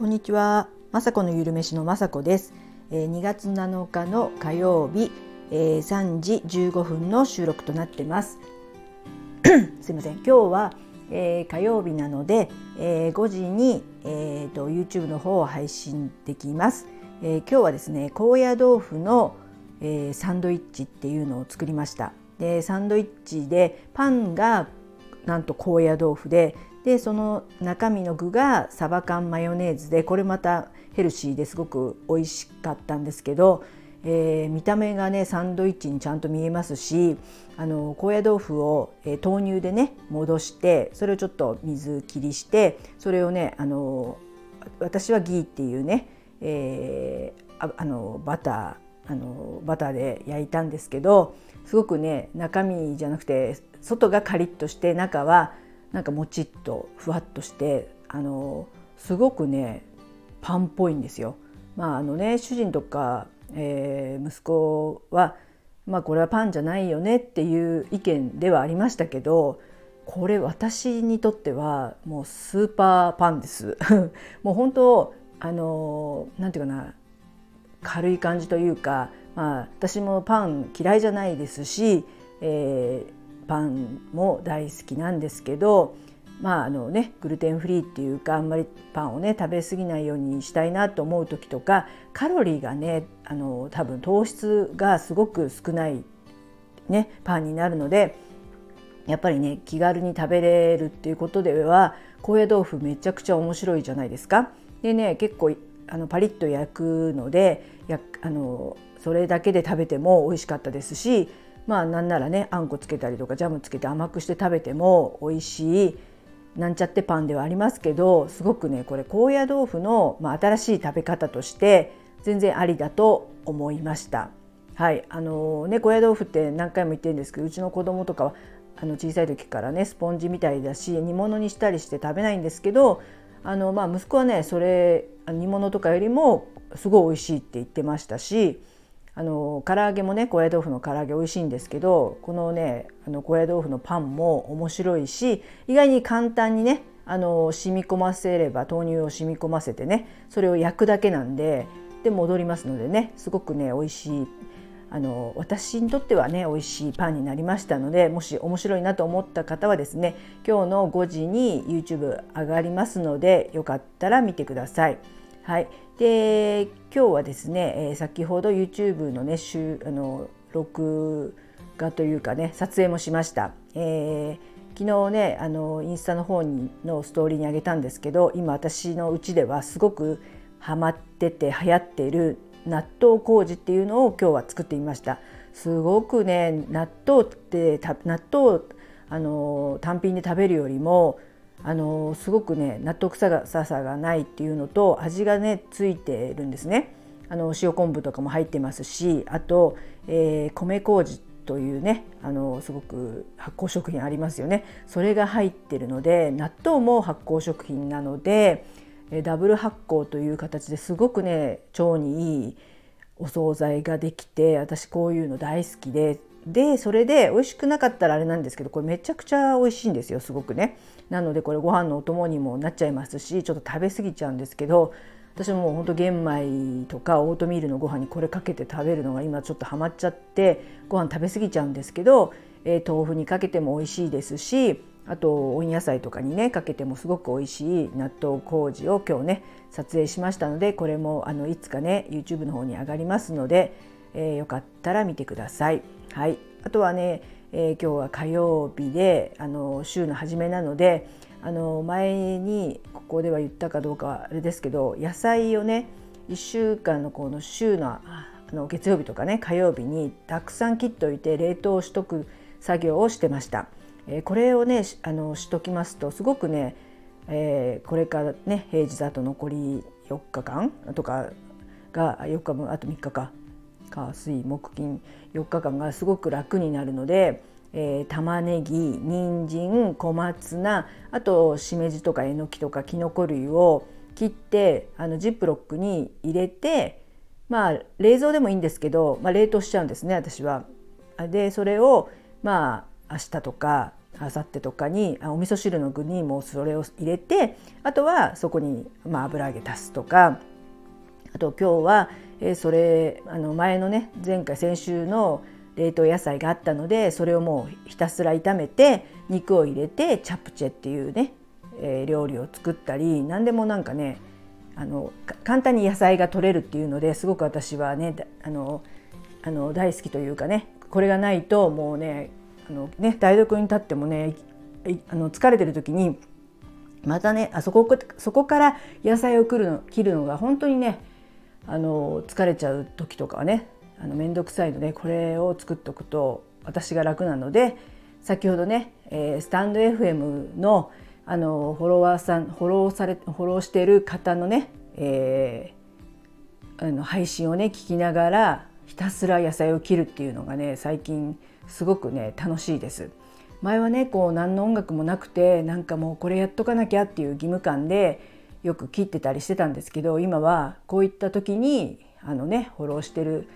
こんにちは。まさこのゆるめしのまさこです。えー、2月7日の火曜日、えー、3時15分の収録となってます。すいません。今日は、えー、火曜日なので、えー、5時に、えーと、YouTube の方を配信できます。えー、今日はですね、高野豆腐の、えー、サンドイッチっていうのを作りました。で、サンドイッチでパンがなんと高野豆腐ででその中身の具がサバ缶マヨネーズでこれまたヘルシーですごく美味しかったんですけど、えー、見た目がねサンドイッチにちゃんと見えますしあの高野豆腐を、えー、豆乳でね戻してそれをちょっと水切りしてそれをねあの私はギーっていうね、えー、ああのバターあのバターで焼いたんですけどすごくね中身じゃなくて外がカリッとして中はなんかもちっとふわっとしてあのすごくねパンっぽいんですよ。まああのね主人とか、えー、息子はまあこれはパンじゃないよねっていう意見ではありましたけどこれ私にとってはもうスーパーパンです。もう本当あのなんていうかな軽い感じというか、まあ、私もパン嫌いじゃないですし、えー、パンも大好きなんですけどまああのねグルテンフリーっていうかあんまりパンをね食べ過ぎないようにしたいなと思う時とかカロリーがねあの多分糖質がすごく少ないねパンになるのでやっぱりね気軽に食べれるっていうことでは高野豆腐めちゃくちゃ面白いじゃないですか。でね結構あのパリッと焼くのでやあのそれだけで食べても美味しかったですしまあなんならねあんこつけたりとかジャムつけて甘くして食べても美味しいなんちゃってパンではありますけどすごくねこれ高野豆腐の、まあ、新しい食べ方として全然ありだと思いました。はいあのね高野豆腐って何回も言ってるんですけどうちの子供とかはあの小さい時からねスポンジみたいだし煮物にしたりして食べないんですけどあの、まあ、息子はねそれ煮物とかよりもすごい美味しいって言ってましたしあの唐揚げもね高野豆腐の唐揚げ美味しいんですけどこのねあの高野豆腐のパンも面白いし意外に簡単にねあの染み込ませれば豆乳を染み込ませてねそれを焼くだけなんでで戻りますのでねすごくね美味しいあの私にとってはね美味しいパンになりましたのでもし面白いなと思った方はですね今日の5時に YouTube 上がりますのでよかったら見てください。はい、で今日はですね、え、先ほど YouTube のね週あの録画というかね撮影もしました。えー、昨日ねあのインスタの方にのストーリーにあげたんですけど今私のうちではすごくハマってて流行っている納豆麹っていうのを今日は作ってみました。すごくね納豆って納豆あの単品で食べるよりもあのすごくね納豆臭さがないっていうのと味がねついてるんですね。あの塩昆布とかも入ってますしあと、えー、米麹というねあのすごく発酵食品ありますよねそれが入ってるので納豆も発酵食品なのでダブル発酵という形ですごくね腸にいいお惣菜ができて私こういうの大好きででそれで美味しくなかったらあれなんですけどこれめちゃくちゃ美味しいんですよすごくね。なのでこれご飯のお供にもなっちゃいますしちょっと食べ過ぎちゃうんですけど私もうほんと玄米とかオートミールのご飯にこれかけて食べるのが今ちょっとハマっちゃってご飯食べ過ぎちゃうんですけど、えー、豆腐にかけても美味しいですしあと温野菜とかにねかけてもすごく美味しい納豆麹を今日ね撮影しましたのでこれもあのいつかね YouTube の方に上がりますので、えー、よかったら見てください。はい、あとはね、えー、今日は火曜日であの週の初めなのであの前にここでは言ったかどうかあれですけど野菜をね1週間のこの週のあの月曜日とかね火曜日にたくさん切っておいて冷凍しとく作業をしてました。えー、これをねあのしときますとすごくね、えー、これからね平日あと残り4日間とかが4日分あと3日か火水木金4日間がすごく楽になるので、えー、玉ねぎ人参小松菜あとしめじとかえのきとかきのこ類を切ってあのジップロックに入れてまあ冷蔵でもいいんですけど、まあ、冷凍しちゃうんですね私は。でそれをまあ明日とかあさってとかにお味噌汁の具にもうそれを入れてあとはそこに、まあ、油揚げ足すとかと今日は、えー、それあの前のね前回先週の冷凍野菜があったのでそれをもうひたすら炒めて肉を入れてチャプチェっていうね、えー、料理を作ったり何でもなんかねあの簡単に野菜が取れるっていうのですごく私はねあのあの大好きというかねこれがないともうねあのね台所に立ってもねあの疲れてる時にまたねあそこそこから野菜を切るの切るのが本当にねあの疲れちゃう時とかはねあの面倒くさいのでこれを作っておくと私が楽なので先ほどね、えー、スタンド FM のあのフォロワーさんフォローされフォローしてる方のね、えー、あの配信をね聞きながらひたすら野菜を切るっていうのがね最近すごくね楽しいです。前はねこう何の音楽もなくてなんかもうこれやっとかなきゃっていう義務感でよく切ってたりしてたんですけど今はこういった時にあのねフォローしてる、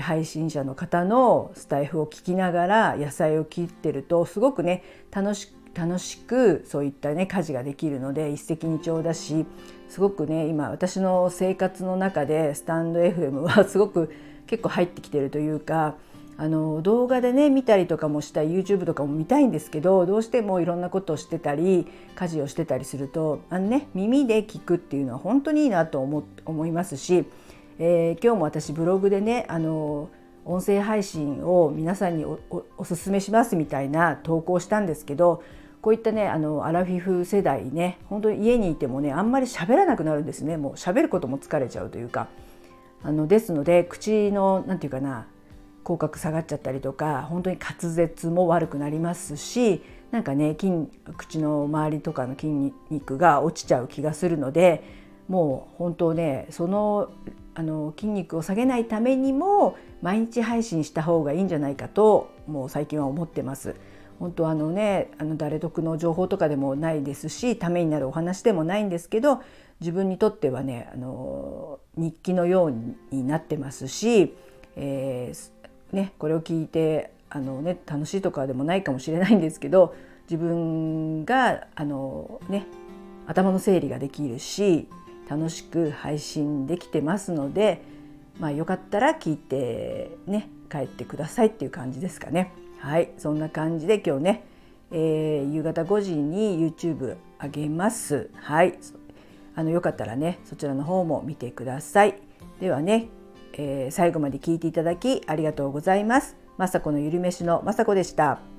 配信者の方のスタイフを聞きながら野菜を切ってるとすごくね楽し楽しくそういったね家事ができるので一石二鳥だしすごくね今私の生活の中でスタンド FM はすごく結構入ってきてるというかあの動画でね見たりとかもしたい YouTube とかも見たいんですけどどうしてもいろんなことをしてたり家事をしてたりするとあの、ね、耳で聞くっていうのは本当にいいなと思思いますし、えー、今日も私ブログでねあの音声配信を皆さんにおおおすすめしますみたいな投稿したんですけどこういったねあのアラフィフ世代ね本当に家にいてもねあんまり喋らなくなるんですねもう喋ることも疲れちゃうというか。あのですので口の何て言うかな口角下がっちゃったりとか本当に滑舌も悪くなりますしなんかね筋口の周りとかの筋肉が落ちちゃう気がするのでもう本当ねそのあの筋肉を下げないためにも毎日配信した方がいいんじゃないかともう最近は思ってます。本当あのねあの誰得の情報とかでもないですしためになるお話でもないんですけど自分にとってはねあの日記のようになってますし、えー、ね、これを聞いてあの、ね、楽しいとかでもないかもしれないんですけど自分があの、ね、頭の整理ができるし楽しく配信できてますので、まあ、よかったら聞いてね帰ってくださいっていう感じですかね。はいそんな感じで今日ね、えー、夕方5時に YouTube あげます。はいあのよかったらねそちらの方も見てください。ではね、えー、最後まで聞いていただきありがとうございます。まさこのゆるめしのまさこでした。